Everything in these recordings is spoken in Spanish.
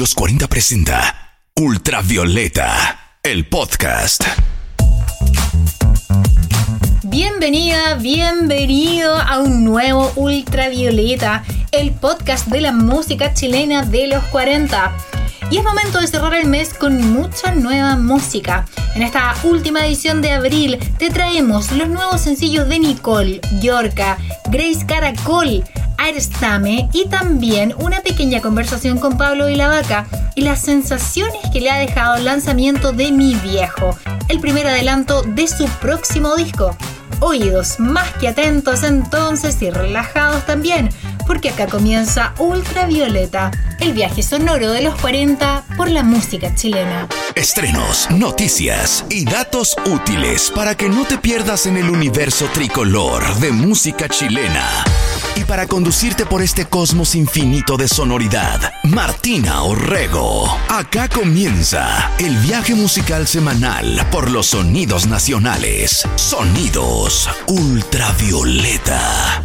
los 40 presenta Ultravioleta, el podcast. Bienvenida, bienvenido a un nuevo Ultravioleta, el podcast de la música chilena de los 40. Y es momento de cerrar el mes con mucha nueva música. En esta última edición de abril te traemos los nuevos sencillos de Nicole, Yorka, Grace Caracol, Airstame y también una pequeña conversación con Pablo y la Vaca y las sensaciones que le ha dejado el lanzamiento de Mi Viejo, el primer adelanto de su próximo disco. Oídos más que atentos entonces y relajados también, porque acá comienza Ultravioleta, el viaje sonoro de los 40 por la música chilena. Estrenos, noticias y datos útiles para que no te pierdas en el universo tricolor de música chilena. Y para conducirte por este cosmos infinito de sonoridad, Martina Orrego. Acá comienza el viaje musical semanal por los sonidos nacionales. Sonidos ultravioleta.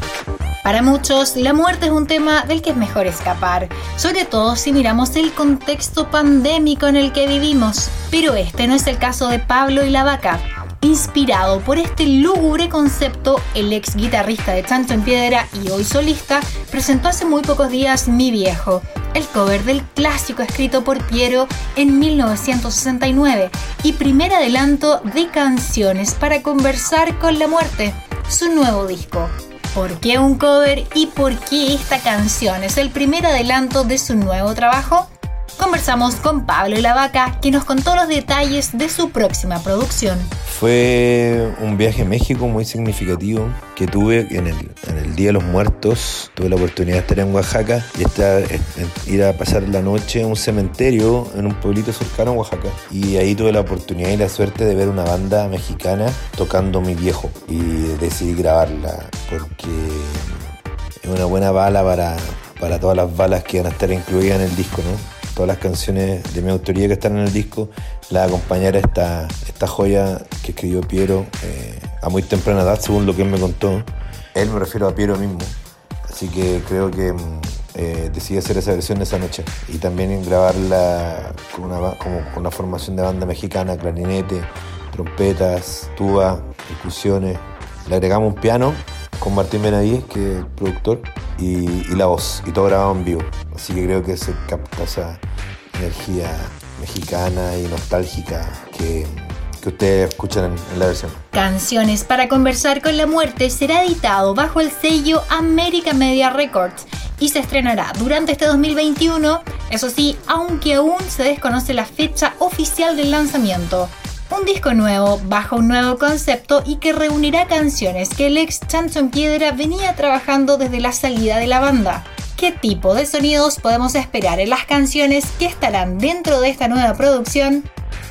Para muchos, la muerte es un tema del que es mejor escapar, sobre todo si miramos el contexto pandémico en el que vivimos. Pero este no es el caso de Pablo y la vaca. Inspirado por este lúgubre concepto, el ex guitarrista de Chancho en Piedra y hoy solista presentó hace muy pocos días Mi Viejo, el cover del clásico escrito por Piero en 1969 y primer adelanto de canciones para conversar con la muerte, su nuevo disco. ¿Por qué un cover y por qué esta canción es el primer adelanto de su nuevo trabajo? Conversamos con Pablo y la Vaca, que nos contó los detalles de su próxima producción. Fue un viaje a México muy significativo que tuve en el, Día de los Muertos. Tuve la oportunidad de estar en Oaxaca y estar, ir a pasar la noche en un cementerio en un pueblito cercano a Oaxaca. Y ahí tuve la oportunidad y la suerte de ver una banda mexicana tocando Mi Viejo y decidí grabarla porque es una buena bala para, para todas las balas que van a estar incluidas en el disco, ¿no? Todas las canciones de mi autoría que están en el disco, la acompañara esta, esta joya que escribió Piero eh, a muy temprana edad, según lo que él me contó. Él me refiero a Piero mismo. Así que creo que mm, eh, decidí hacer esa versión esa noche y también grabarla con una, como, con una formación de banda mexicana, clarinete, trompetas, tuba, percusiones. Le agregamos un piano con Martín Benavides, que es el productor, y, la voz, y todo grabado en vivo. Así que creo que se capta esa energía mexicana y nostálgica que, que ustedes escuchan en, la versión. Canciones para conversar con la muerte será editado bajo el sello America Media Records y se estrenará durante este 2021, eso sí, aunque aún se desconoce la fecha oficial del lanzamiento. Un disco nuevo, bajo un nuevo concepto y que reunirá canciones que el ex Chancho en Piedra venía trabajando desde la salida de la banda. ¿Qué tipo de sonidos podemos esperar en las canciones que estarán dentro de esta nueva producción?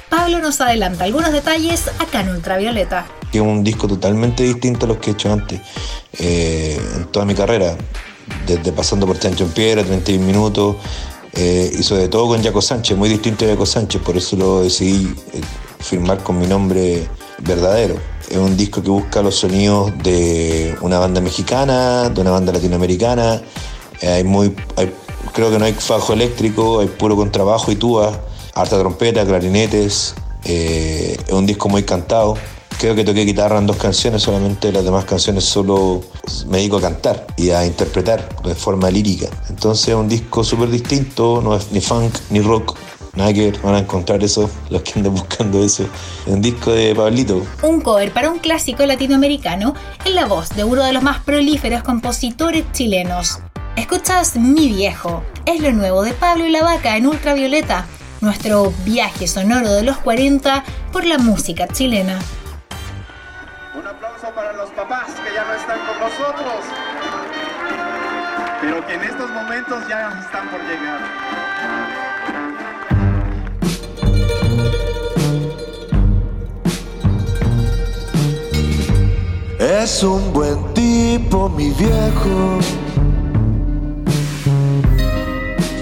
Pablo nos adelanta algunos detalles acá en Ultravioleta. Es un disco totalmente distinto a los que he hecho antes eh, en toda mi carrera, desde pasando por Chancho en Piedra, 31 minutos, eh, y sobre todo con Jaco Sánchez, muy distinto a Jaco Sánchez, por eso lo decidí eh, firmar con mi nombre verdadero. Es un disco que busca los sonidos de una banda mexicana, de una banda latinoamericana. Eh, hay muy, creo que no hay fajo eléctrico, hay puro contrabajo y tuba, harta trompeta, clarinetes. Eh, es un disco muy cantado. Creo que toqué guitarra en dos canciones, solamente las demás canciones solo me dedico a cantar y a interpretar de forma lírica. Entonces es un disco súper distinto, no es ni funk ni rock, Nada van a encontrar eso, los que anden buscando eso, un disco de Pablito. Un cover para un clásico latinoamericano en la voz de uno de los más prolíferos compositores chilenos. Escuchas Mi Viejo, es lo nuevo de Pablo y la Vaca en Ultravioleta, nuestro viaje sonoro de los 40 por la música chilena. Un aplauso para los papás que ya no están con nosotros, pero que en estos momentos ya están por llegar. Es un buen tipo, mi viejo,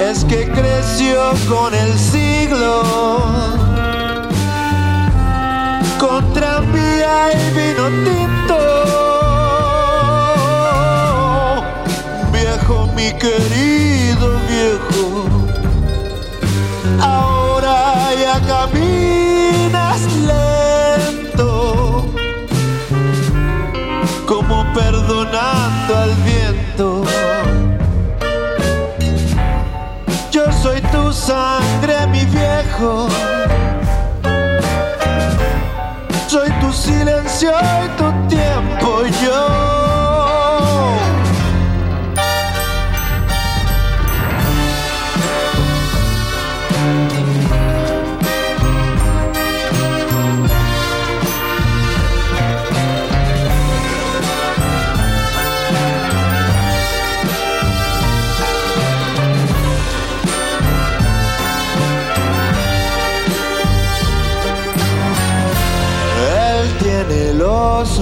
Es que creció con el siglo, con tranvía y vino tinto. Viejo, mi querido viejo ahora ya caminas lento, como perdonando al viento. Tu sangre, mi viejo. Soy tu silencio y tu tiempo, yo.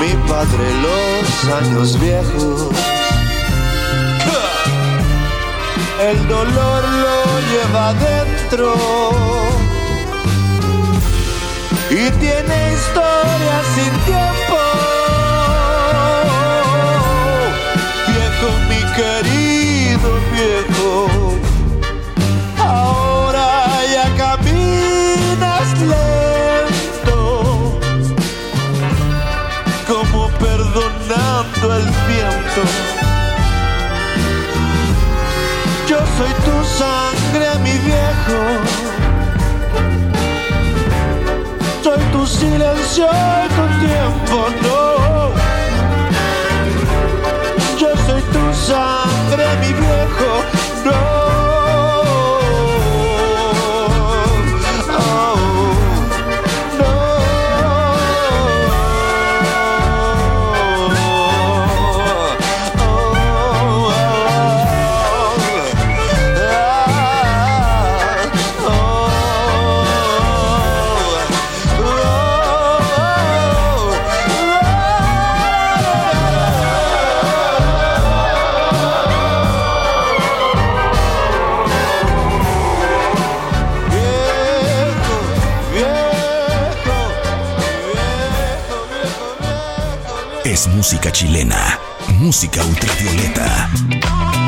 mi padre los años viejos. El dolor lo lleva dentro y tiene historia sin tiempo. Sangre, mi viejo. Soy tu silencio y tu tiempo, no.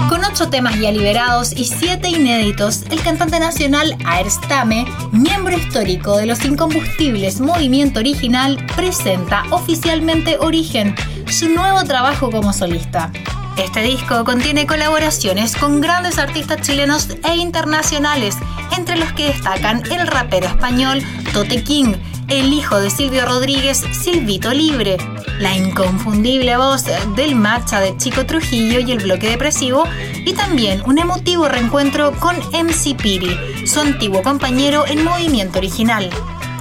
Con ocho temas ya liberados y siete inéditos, el cantante nacional Aerstame, miembro histórico de los incombustibles Movimiento Original, presenta oficialmente Origen, su nuevo trabajo como solista. Este disco contiene colaboraciones con grandes artistas chilenos e internacionales, entre los que destacan el rapero español Tote King, el hijo de Silvio Rodríguez, Silvito Libre, la inconfundible voz del macha de Chico Trujillo y el bloque depresivo, y también un emotivo reencuentro con MC Piri, su antiguo compañero en movimiento original.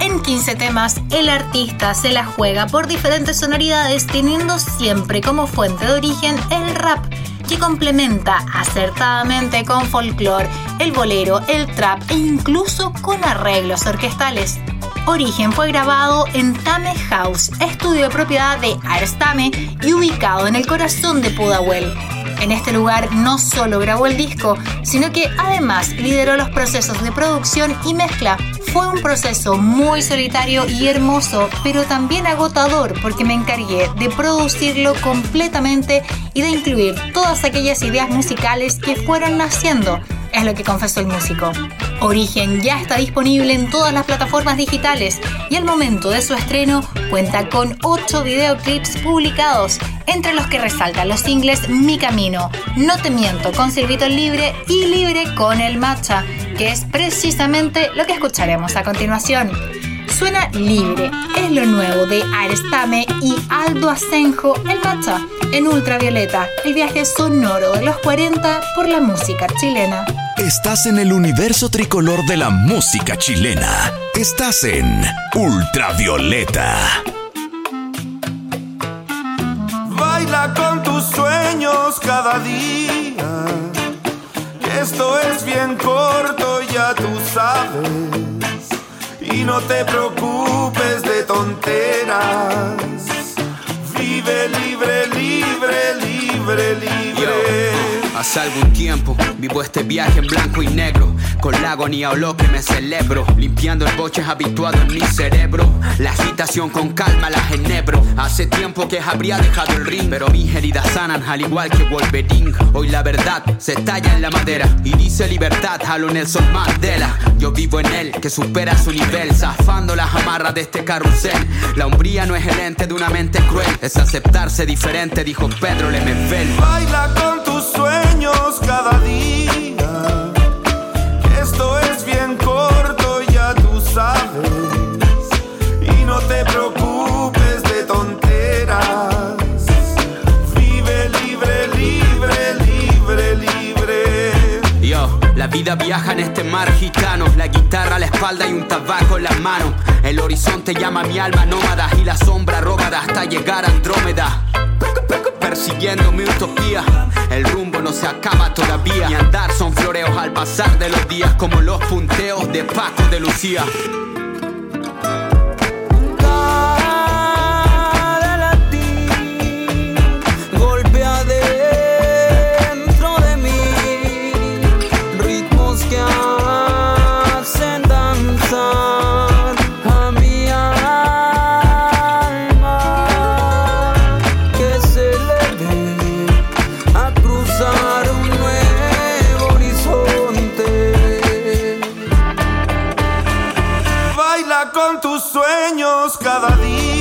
En 15 temas, el artista se la juega por diferentes sonoridades, teniendo siempre como fuente de origen el rap, que complementa acertadamente con folclore, el bolero, el trap e incluso con arreglos orquestales. Origen fue grabado en Tame House, estudio de propiedad de Arstame y ubicado en el corazón de Pudahuel. En este lugar no solo grabó el disco, sino que además lideró los procesos de producción y mezcla. Fue un proceso muy solitario y hermoso, pero también agotador porque me encargué de producirlo completamente y de incluir todas aquellas ideas musicales que fueron naciendo, es lo que confesó el músico. Origen ya está disponible en todas las plataformas digitales y al momento de su estreno cuenta con 8 videoclips publicados, entre los que resaltan los singles Mi Camino, No Te Miento con Silvito Libre y Libre con el Matcha, que es precisamente lo que escucharemos a continuación. Suena libre, es lo nuevo de Arestame y Aldo Asenjo, el Macha, en Ultravioleta, el viaje sonoro de los 40 por la música chilena. Estás en el universo tricolor de la música chilena. Estás en Ultravioleta. Baila con tus sueños cada día. Esto es bien corto, ya tú sabes. Y no te preocupes de tonteras. Vive libre, libre, libre, libre. Hace algún tiempo vivo este viaje en blanco y negro, con la agonía o lo que me celebro, limpiando el boche habituado en mi cerebro. La agitación con calma la genebro. Hace tiempo que habría dejado el ring, pero mis heridas sanan al igual que Wolverine. Hoy la verdad se talla en la madera y dice libertad a lo Nelson Mandela. Yo vivo en él que supera su nivel, zafando las amarras de este carrusel. La hombría no es el ente de una mente cruel, es aceptarse diferente, dijo Pedro Lemebel. Baila con cada día. Esto es bien corto, ya tú sabes. Y no te preocupes de tonteras. Vive libre, libre, libre, libre. Yo, la vida viaja en este mar gitano, la guitarra a la espalda y un tabaco en las manos. El horizonte llama a mi alma nómada y la sombra rógada hasta llegar a Andrómeda. Persiguiendo mi utopía, el rumbo no se acaba todavía. Mi andar son floreos al pasar de los días, como los punteos de Paco de Lucía. Cada día.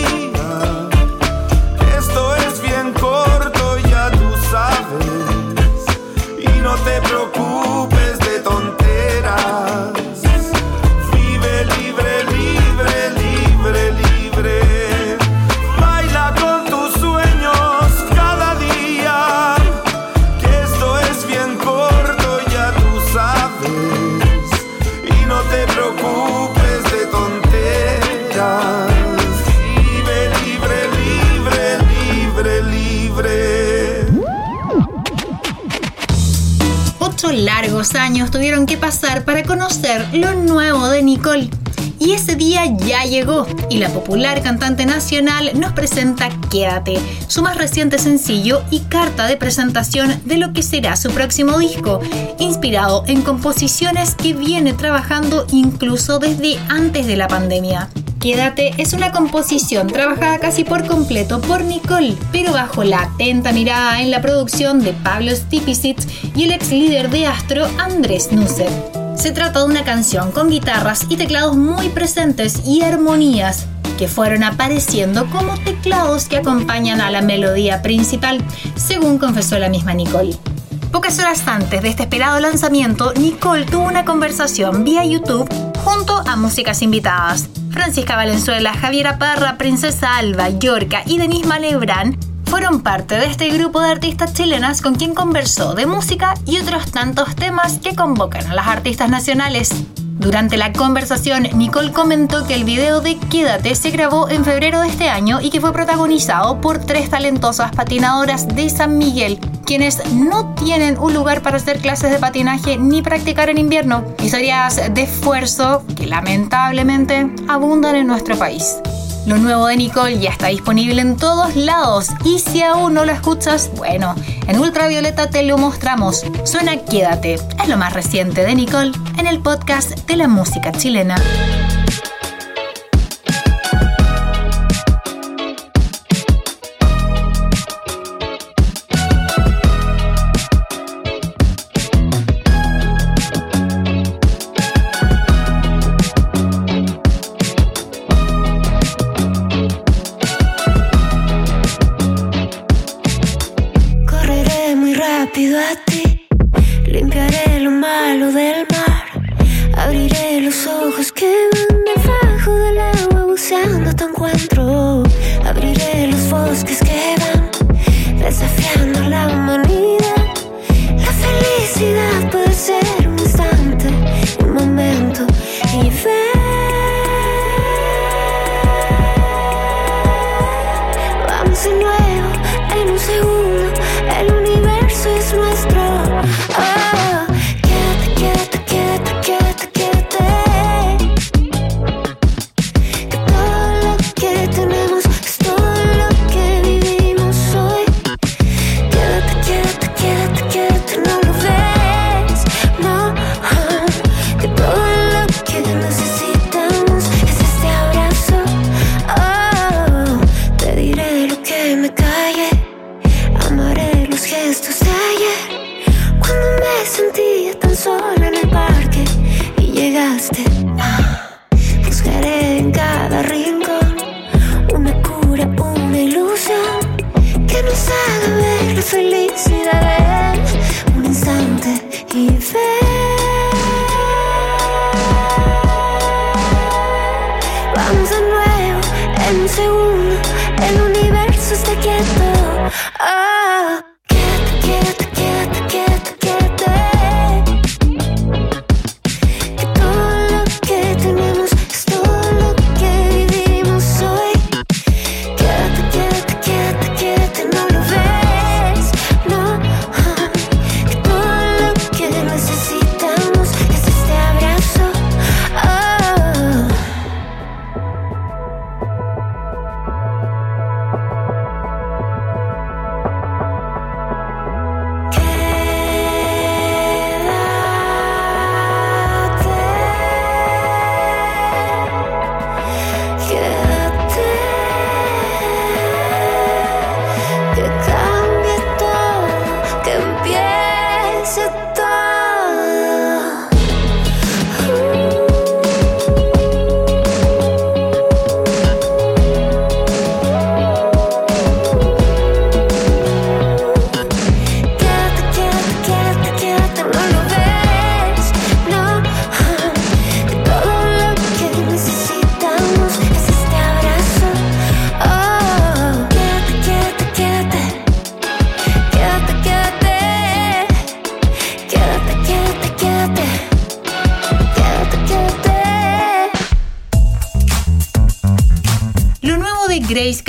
Y la popular cantante nacional nos presenta Quédate, su más reciente sencillo y carta de presentación de lo que será su próximo disco, inspirado en composiciones que viene trabajando incluso desde antes de la pandemia. Quédate es una composición trabajada casi por completo por Nicole, pero bajo la atenta mirada en la producción de Pablo Stipicic y el ex líder de Astro, Andrés Nusser. Se trata de una canción con guitarras y teclados muy presentes y armonías que fueron apareciendo como teclados que acompañan a la melodía principal, según confesó la misma Nicole. Pocas horas antes de este esperado lanzamiento, Nicole tuvo una conversación vía YouTube junto a músicas invitadas. Francisca Valenzuela, Javiera Parra, Princesa Alba, Yorca y Denise Malebrán fueron parte de este grupo de artistas chilenas con quien conversó de música y otros tantos temas que convocan a las artistas nacionales. Durante la conversación, Nicole comentó que el video de Quédate se grabó en febrero de este año y que fue protagonizado por tres talentosas patinadoras de San Miguel, quienes no tienen un lugar para hacer clases de patinaje ni practicar en invierno, historias de esfuerzo que lamentablemente abundan en nuestro país. Lo nuevo de Nicole ya está disponible en todos lados y si aún no lo escuchas, bueno, en Ultravioleta te lo mostramos. Suena Quédate, es lo más reciente de Nicole en el podcast de la música chilena. a ti. Limpiaré lo malo del mar. Abriré los ojos que van debajo del agua buceando tu encuentro. Abriré los bosques que van desafiando la humanidad, la felicidad.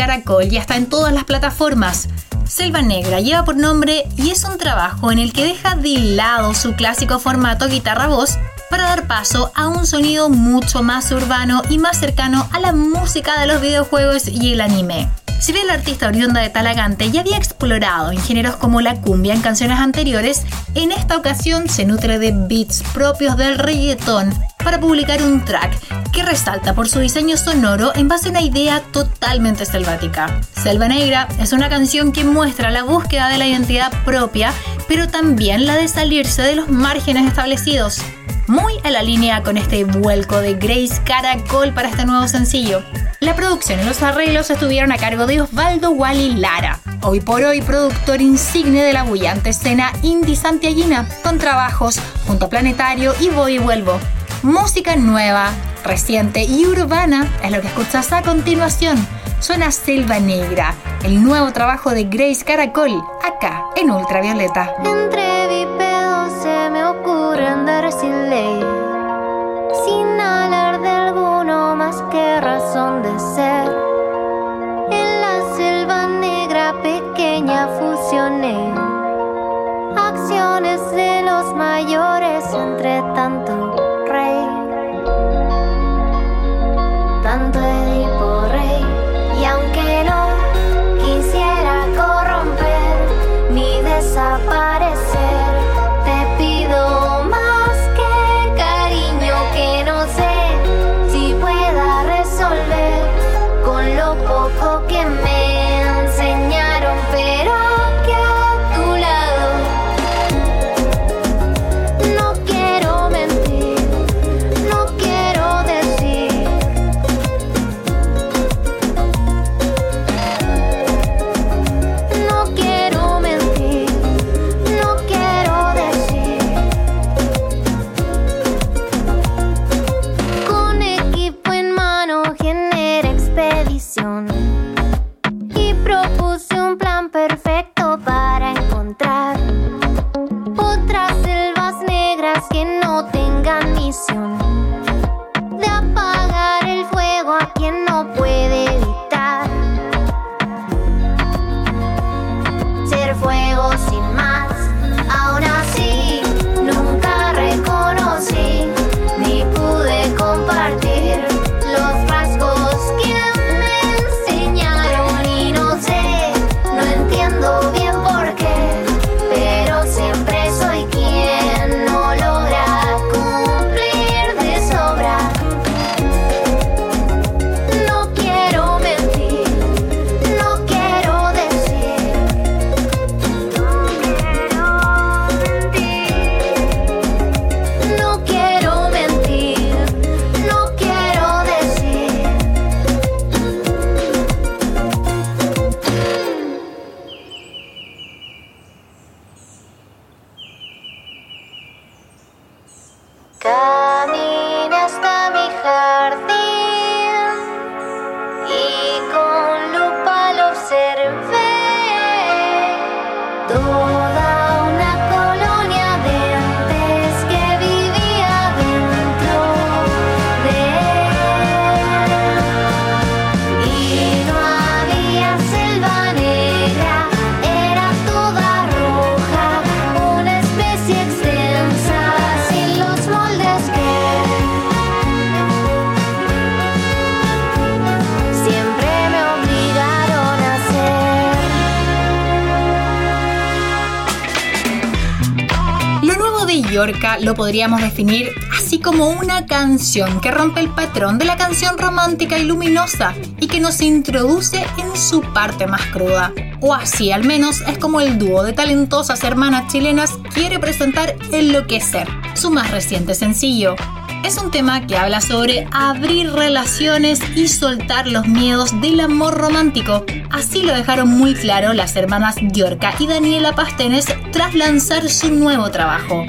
Caracol ya está en todas las plataformas. Selva Negra lleva por nombre y es un trabajo en el que deja de lado su clásico formato guitarra-voz para dar paso a un sonido mucho más urbano y más cercano a la música de los videojuegos y el anime. Si bien la artista oriunda de Talagante ya había explorado en géneros como la cumbia en canciones anteriores, en esta ocasión se nutre de beats propios del reggaetón para publicar un track que resalta por su diseño sonoro en base a una idea totalmente selvática. Selva Negra es una canción que muestra la búsqueda de la identidad propia, pero también la de salirse de los márgenes establecidos. Muy a la línea con este vuelco de Grace Caracol para este nuevo sencillo. La producción y los arreglos estuvieron a cargo de Osvaldo Wally Lara, hoy por hoy productor insigne de la bullante escena indie santiaguina, con trabajos junto a Planetario y Voy y Vuelvo. Música nueva, reciente y urbana es lo que escuchas a continuación. Suena Selva Negra, el nuevo trabajo de Grace Caracol, acá en Ultravioleta. Entre bípedos se me ocurre andar sin ley, sin alarde alguno más que razón de ser. En la selva negra pequeña fusioné acciones de los mayores entre tanto Yorca lo podríamos definir así como una canción que rompe el patrón de la canción romántica y luminosa y que nos introduce en su parte más cruda. O así al menos es como el dúo de talentosas hermanas chilenas quiere presentar Enloquecer, su más reciente sencillo. Es un tema que habla sobre abrir relaciones y soltar los miedos del amor romántico. Así lo dejaron muy claro las hermanas Yorka y Daniela Pastenes tras lanzar su nuevo trabajo.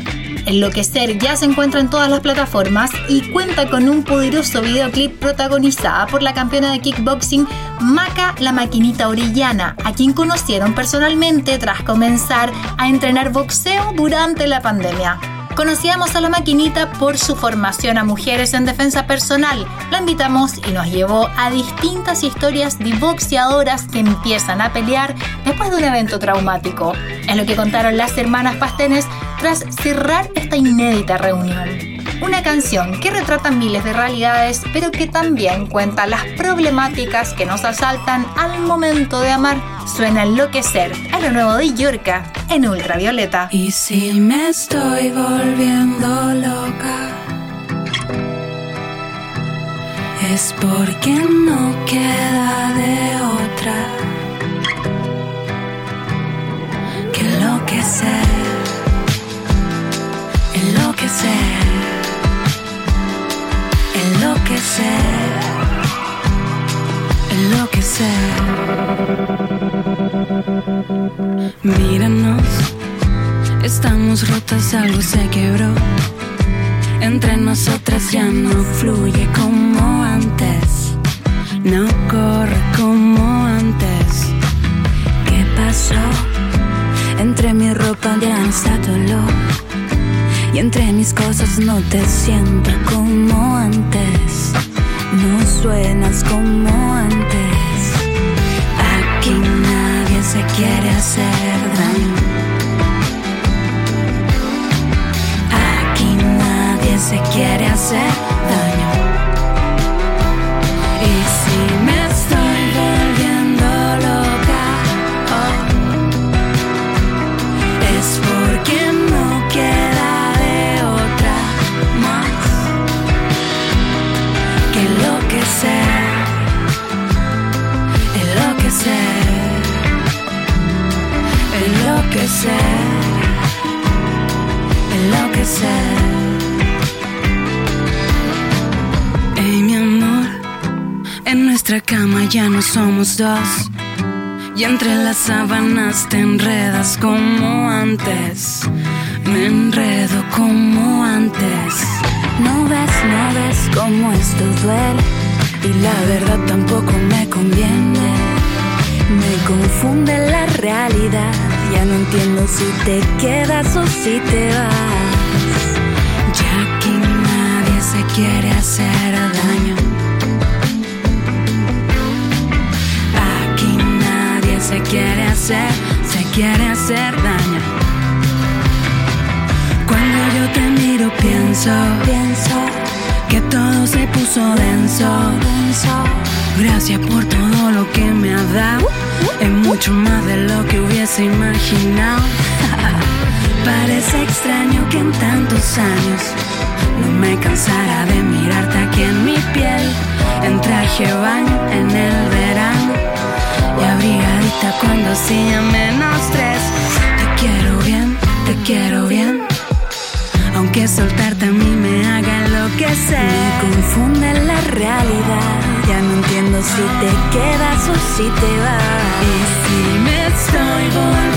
Enloquecer ya se encuentra en todas las plataformas y cuenta con un poderoso videoclip protagonizada por la campeona de kickboxing Maca la Maquinita Orellana, a quien conocieron personalmente tras comenzar a entrenar boxeo durante la pandemia. Conocíamos a la maquinita por su formación a mujeres en defensa personal. La invitamos y nos llevó a distintas historias de boxeadoras que empiezan a pelear después de un evento traumático. Es lo que contaron las hermanas Pastenes tras cerrar esta inédita reunión. Una canción que retrata miles de realidades, pero que también cuenta las problemáticas que nos asaltan al momento de amar. Suena enloquecer a lo nuevo de Yurka en ultravioleta. Y si me estoy volviendo loca, es porque no queda de otra que enloquecer, enloquecer, enloquecer, enloquecer. Míranos, estamos rotas, algo se quebró. Entre nosotras ya no fluye como antes, no corre como antes. ¿Qué pasó? Entre mi ropa ya no está tu olor. Y entre mis cosas no te siento como antes. No suenas como antes. Aquí nadie se quiere hacer daño. Aquí nadie se quiere hacer daño. Ya no somos dos. Y entre las sábanas te enredas como antes. Me enredo como antes. No ves, no ves cómo esto duele. Y la verdad tampoco me conviene. Me confunde la realidad. Ya no entiendo si te quedas o si te vas. Ya que nadie se quiere hacer daño. Se quiere hacer, se quiere hacer daño. Cuando yo te miro pienso, pienso que todo se puso denso. Gracias por todo lo que me ha dado. Es mucho más de lo que hubiese imaginado. Parece extraño que en tantos años no me cansara de mirarte aquí en mi piel. En traje baño en el verano y cuando hacía menos tres. Te quiero bien, te quiero bien. Aunque soltarte a mí me haga enloquecer. Me confunde la realidad. Ya no entiendo si te quedas o si te vas. Y si me estoy volviendo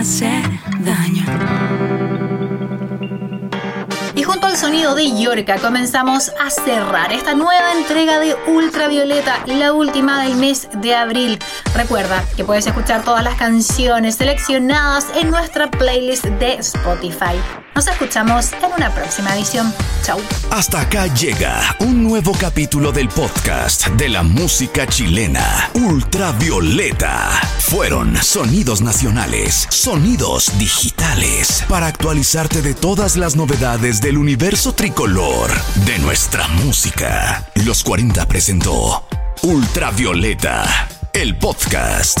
hacer daño. Y junto al sonido de Yorka comenzamos a cerrar esta nueva entrega de Ultravioleta, la última del mes de abril. Recuerda que puedes escuchar todas las canciones seleccionadas en nuestra playlist de Spotify. Nos escuchamos en una próxima edición. Chau. Hasta acá llega un nuevo capítulo del podcast de la música chilena, Ultravioleta. Fueron sonidos nacionales, sonidos digitales, para actualizarte de todas las novedades del universo tricolor de nuestra música. Los 40 presentó Ultravioleta, el podcast.